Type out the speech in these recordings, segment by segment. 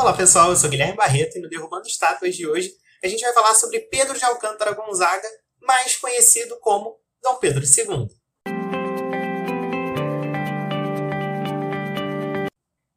Olá pessoal, eu sou Guilherme Barreto e no Derrubando Estátuas de hoje a gente vai falar sobre Pedro de Alcântara Gonzaga, mais conhecido como Dom Pedro II.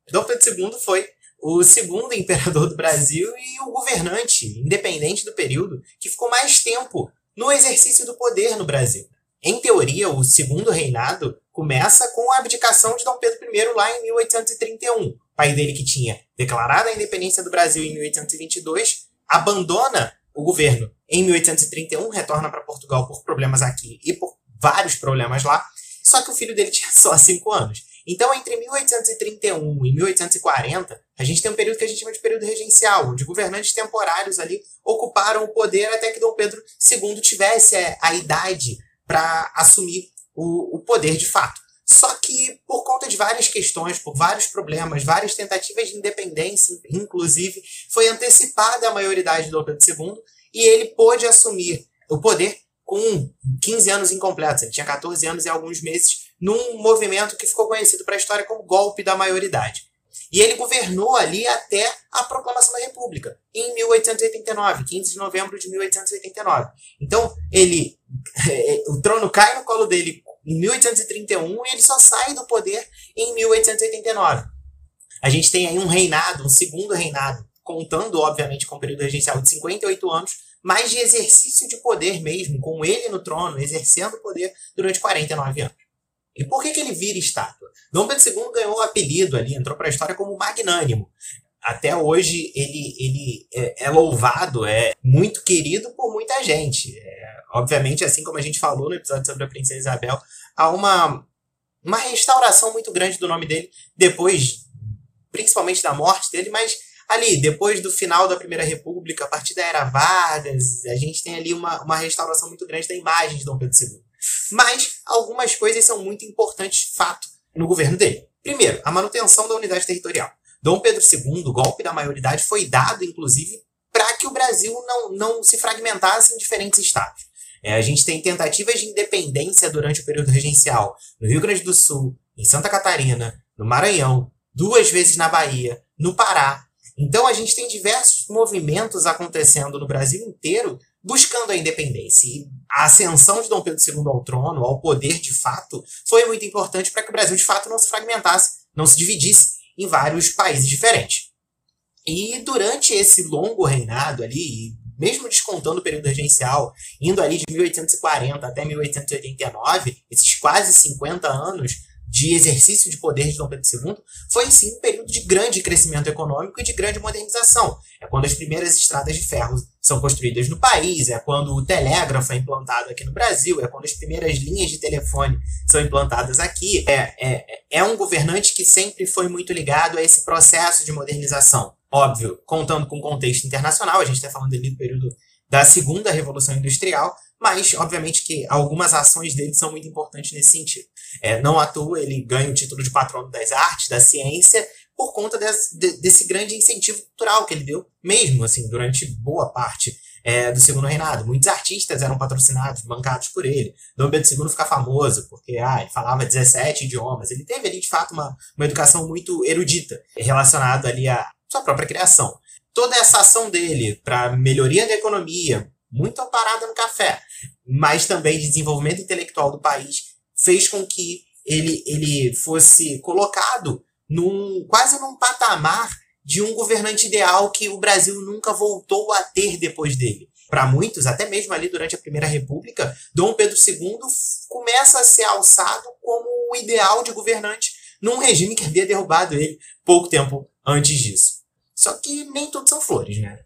Dom Pedro II foi o segundo imperador do Brasil e o governante independente do período que ficou mais tempo no exercício do poder no Brasil. Em teoria, o segundo reinado começa com a abdicação de Dom Pedro I lá em 1831. Pai dele, que tinha declarado a independência do Brasil em 1822, abandona o governo em 1831, retorna para Portugal por problemas aqui e por vários problemas lá, só que o filho dele tinha só 5 anos. Então, entre 1831 e 1840, a gente tem um período que a gente chama de período regencial, onde governantes temporários ali ocuparam o poder até que Dom Pedro II tivesse é, a idade para assumir o, o poder de fato. Só que, por conta de várias questões, por vários problemas, várias tentativas de independência, inclusive, foi antecipada a maioridade do Pedro II e ele pôde assumir o poder com 15 anos incompletos. Ele tinha 14 anos e alguns meses num movimento que ficou conhecido para a história como golpe da maioridade. E ele governou ali até a proclamação da República, em 1889, 15 de novembro de 1889. Então, ele o trono cai no colo dele em 1831 e ele só sai do poder em 1889. A gente tem aí um reinado, um segundo reinado, contando, obviamente, com o período regencial de 58 anos, mas de exercício de poder mesmo, com ele no trono, exercendo poder durante 49 anos. E por que, que ele vira estátua? Dom Pedro II ganhou o apelido ali, entrou para a história como magnânimo. Até hoje ele, ele é, é, louvado, é muito querido por muita gente. É, obviamente, assim como a gente falou no episódio sobre a Princesa Isabel, há uma, uma restauração muito grande do nome dele depois, principalmente da morte dele, mas ali, depois do final da Primeira República, a partir da Era Vargas, a gente tem ali uma, uma restauração muito grande da imagem de Dom Pedro II. Mas algumas coisas são muito importantes, de fato, no governo dele. Primeiro, a manutenção da unidade territorial. Dom Pedro II, o golpe da maioridade, foi dado, inclusive, para que o Brasil não, não se fragmentasse em diferentes estados. É, a gente tem tentativas de independência durante o período regencial no Rio Grande do Sul, em Santa Catarina, no Maranhão, duas vezes na Bahia, no Pará. Então a gente tem diversos movimentos acontecendo no Brasil inteiro buscando a independência. E a ascensão de Dom Pedro II ao trono, ao poder de fato, foi muito importante para que o Brasil de fato não se fragmentasse, não se dividisse em vários países diferentes. E durante esse longo reinado ali, mesmo descontando o período regencial, indo ali de 1840 até 1889, esses quase 50 anos, de exercício de poder de Dom Pedro II foi sim um período de grande crescimento econômico e de grande modernização. É quando as primeiras estradas de ferro são construídas no país, é quando o telégrafo é implantado aqui no Brasil, é quando as primeiras linhas de telefone são implantadas aqui. É, é, é um governante que sempre foi muito ligado a esse processo de modernização. Óbvio, contando com o contexto internacional, a gente está falando ali do período da segunda revolução industrial, mas obviamente que algumas ações dele são muito importantes nesse sentido. É, não à toa ele ganha o título de patrono das artes, da ciência, por conta desse, desse grande incentivo cultural que ele deu, mesmo assim, durante boa parte é, do segundo reinado. Muitos artistas eram patrocinados, bancados por ele. Dom Pedro II fica famoso porque ah, ele falava 17 idiomas. Ele teve ali, de fato, uma, uma educação muito erudita relacionada ali à sua própria criação toda essa ação dele para melhoria da economia, muito parada no café, mas também de desenvolvimento intelectual do país, fez com que ele, ele fosse colocado num quase num patamar de um governante ideal que o Brasil nunca voltou a ter depois dele. Para muitos, até mesmo ali durante a Primeira República, Dom Pedro II começa a ser alçado como o ideal de governante num regime que havia derrubado ele pouco tempo antes disso. Só que nem tudo são flores, né?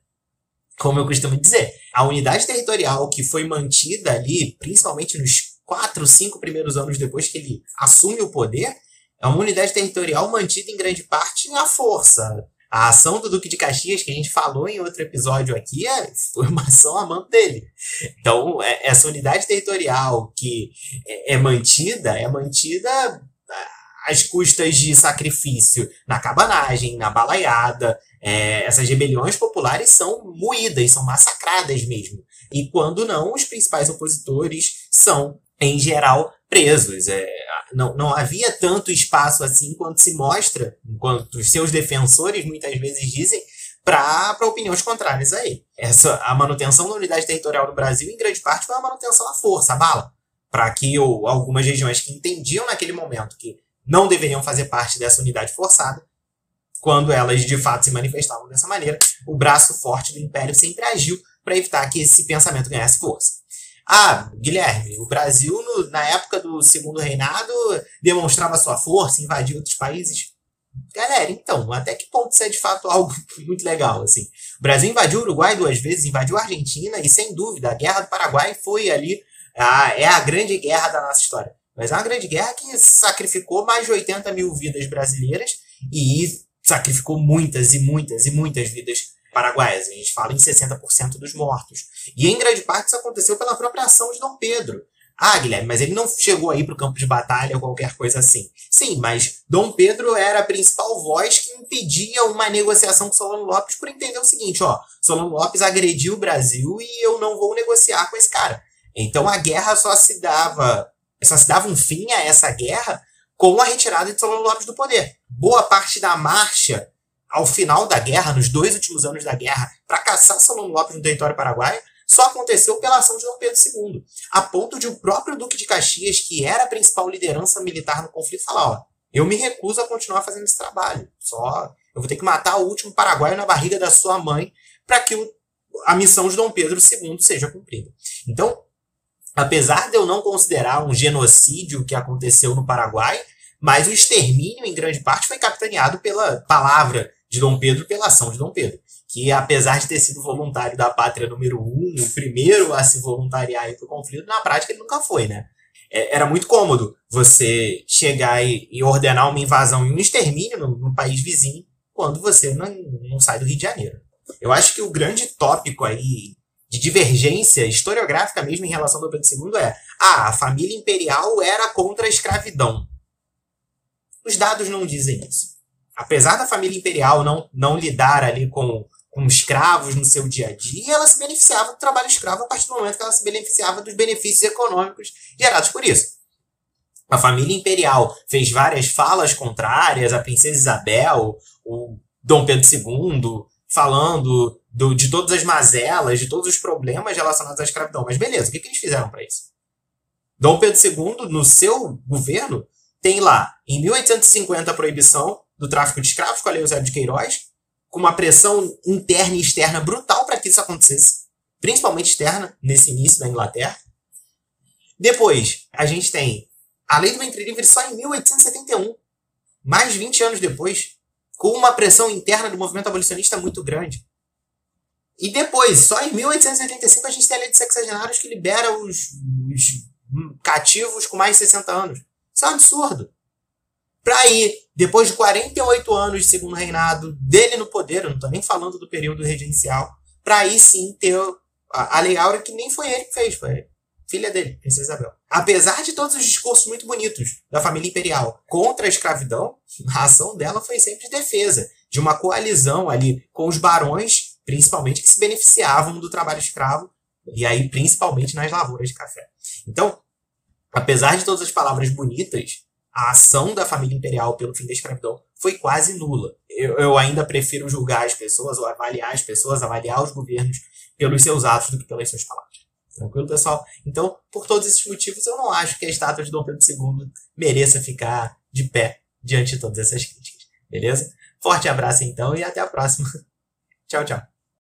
Como eu costumo dizer, a unidade territorial que foi mantida ali, principalmente nos quatro, cinco primeiros anos depois que ele assume o poder, é uma unidade territorial mantida em grande parte à força. A ação do Duque de Caxias, que a gente falou em outro episódio aqui, é, foi uma ação a mão dele. Então, é, essa unidade territorial que é, é mantida, é mantida às custas de sacrifício na cabanagem, na balaiada, é, essas rebeliões populares são moídas, são massacradas mesmo. E quando não, os principais opositores são, em geral, presos. É, não, não havia tanto espaço assim quanto se mostra, enquanto os seus defensores muitas vezes dizem, para opiniões contrárias a ele. Essa, a manutenção da unidade territorial do Brasil, em grande parte, foi a manutenção à força, à bala, para que ou, algumas regiões que entendiam naquele momento que não deveriam fazer parte dessa unidade forçada, quando elas de fato se manifestavam dessa maneira, o braço forte do Império sempre agiu para evitar que esse pensamento ganhasse força. Ah, Guilherme, o Brasil, no, na época do Segundo Reinado, demonstrava sua força, invadiu outros países. Galera, então, até que ponto isso é de fato algo muito legal, assim. O Brasil invadiu o Uruguai duas vezes, invadiu a Argentina, e sem dúvida, a Guerra do Paraguai foi ali, a, é a grande guerra da nossa história. Mas é uma grande guerra que sacrificou mais de 80 mil vidas brasileiras e sacrificou muitas e muitas e muitas vidas paraguaias. A gente fala em 60% dos mortos. E em grande parte isso aconteceu pela própria ação de Dom Pedro. Ah, Guilherme, mas ele não chegou aí para o campo de batalha ou qualquer coisa assim. Sim, mas Dom Pedro era a principal voz que impedia uma negociação com Solano Lopes por entender o seguinte, ó, Solano Lopes agrediu o Brasil e eu não vou negociar com esse cara. Então a guerra só se dava, só se dava um fim a essa guerra com a retirada de Solano Lopes do poder. Boa parte da marcha ao final da guerra, nos dois últimos anos da guerra, para caçar Solano Lopes no território paraguaio, só aconteceu pela ação de Dom Pedro II, a ponto de o próprio Duque de Caxias, que era a principal liderança militar no conflito, falar: ó, eu me recuso a continuar fazendo esse trabalho. Só eu vou ter que matar o último paraguaio na barriga da sua mãe para que o, a missão de Dom Pedro II seja cumprida. Então, apesar de eu não considerar um genocídio que aconteceu no Paraguai, mas o extermínio, em grande parte, foi capitaneado pela palavra de Dom Pedro, pela ação de Dom Pedro. Que, apesar de ter sido voluntário da pátria número um, o primeiro a se voluntariar para o conflito, na prática ele nunca foi, né? É, era muito cômodo você chegar e, ordenar uma invasão e um extermínio no, no país vizinho quando você não, não sai do Rio de Janeiro. Eu acho que o grande tópico aí de divergência historiográfica mesmo em relação ao Pedro II é ah, a família imperial era contra a escravidão. Os dados não dizem isso. Apesar da família imperial não, não lidar ali com, com escravos no seu dia a dia, ela se beneficiava do trabalho escravo a partir do momento que ela se beneficiava dos benefícios econômicos gerados por isso. A família imperial fez várias falas contrárias, a princesa Isabel, o Dom Pedro II, falando do, de todas as mazelas, de todos os problemas relacionados à escravidão. Mas beleza, o que, que eles fizeram para isso? Dom Pedro II, no seu governo, tem lá, em 1850, a proibição do tráfico de escravos com a Lei Eusébio de Queiroz, com uma pressão interna e externa brutal para que isso acontecesse, principalmente externa, nesse início da Inglaterra. Depois, a gente tem a Lei do Ventre Livre só em 1871, mais de 20 anos depois, com uma pressão interna do movimento abolicionista muito grande. E depois, só em 1885, a gente tem a Lei de Sexagenários que libera os, os cativos com mais de 60 anos. Isso é um absurdo. Para aí, depois de 48 anos de segundo reinado dele no poder, eu não estou nem falando do período regencial, para aí sim ter a, a Lei Áurea, que nem foi ele que fez, foi filha dele, Princesa Isabel. Apesar de todos os discursos muito bonitos da família imperial contra a escravidão, a ação dela foi sempre de defesa de uma coalizão ali com os barões, principalmente, que se beneficiavam do trabalho escravo, e aí principalmente nas lavouras de café. Então, Apesar de todas as palavras bonitas, a ação da família imperial pelo fim da escravidão foi quase nula. Eu, eu, ainda prefiro julgar as pessoas, ou avaliar as pessoas, avaliar os governos pelos seus atos do que pelas suas palavras. Tranquilo, pessoal? Então, por todos esses motivos, eu não acho que a estátua de Dom Pedro II mereça ficar de pé diante de todas essas críticas. Beleza? Forte abraço então e até a próxima. tchau, tchau.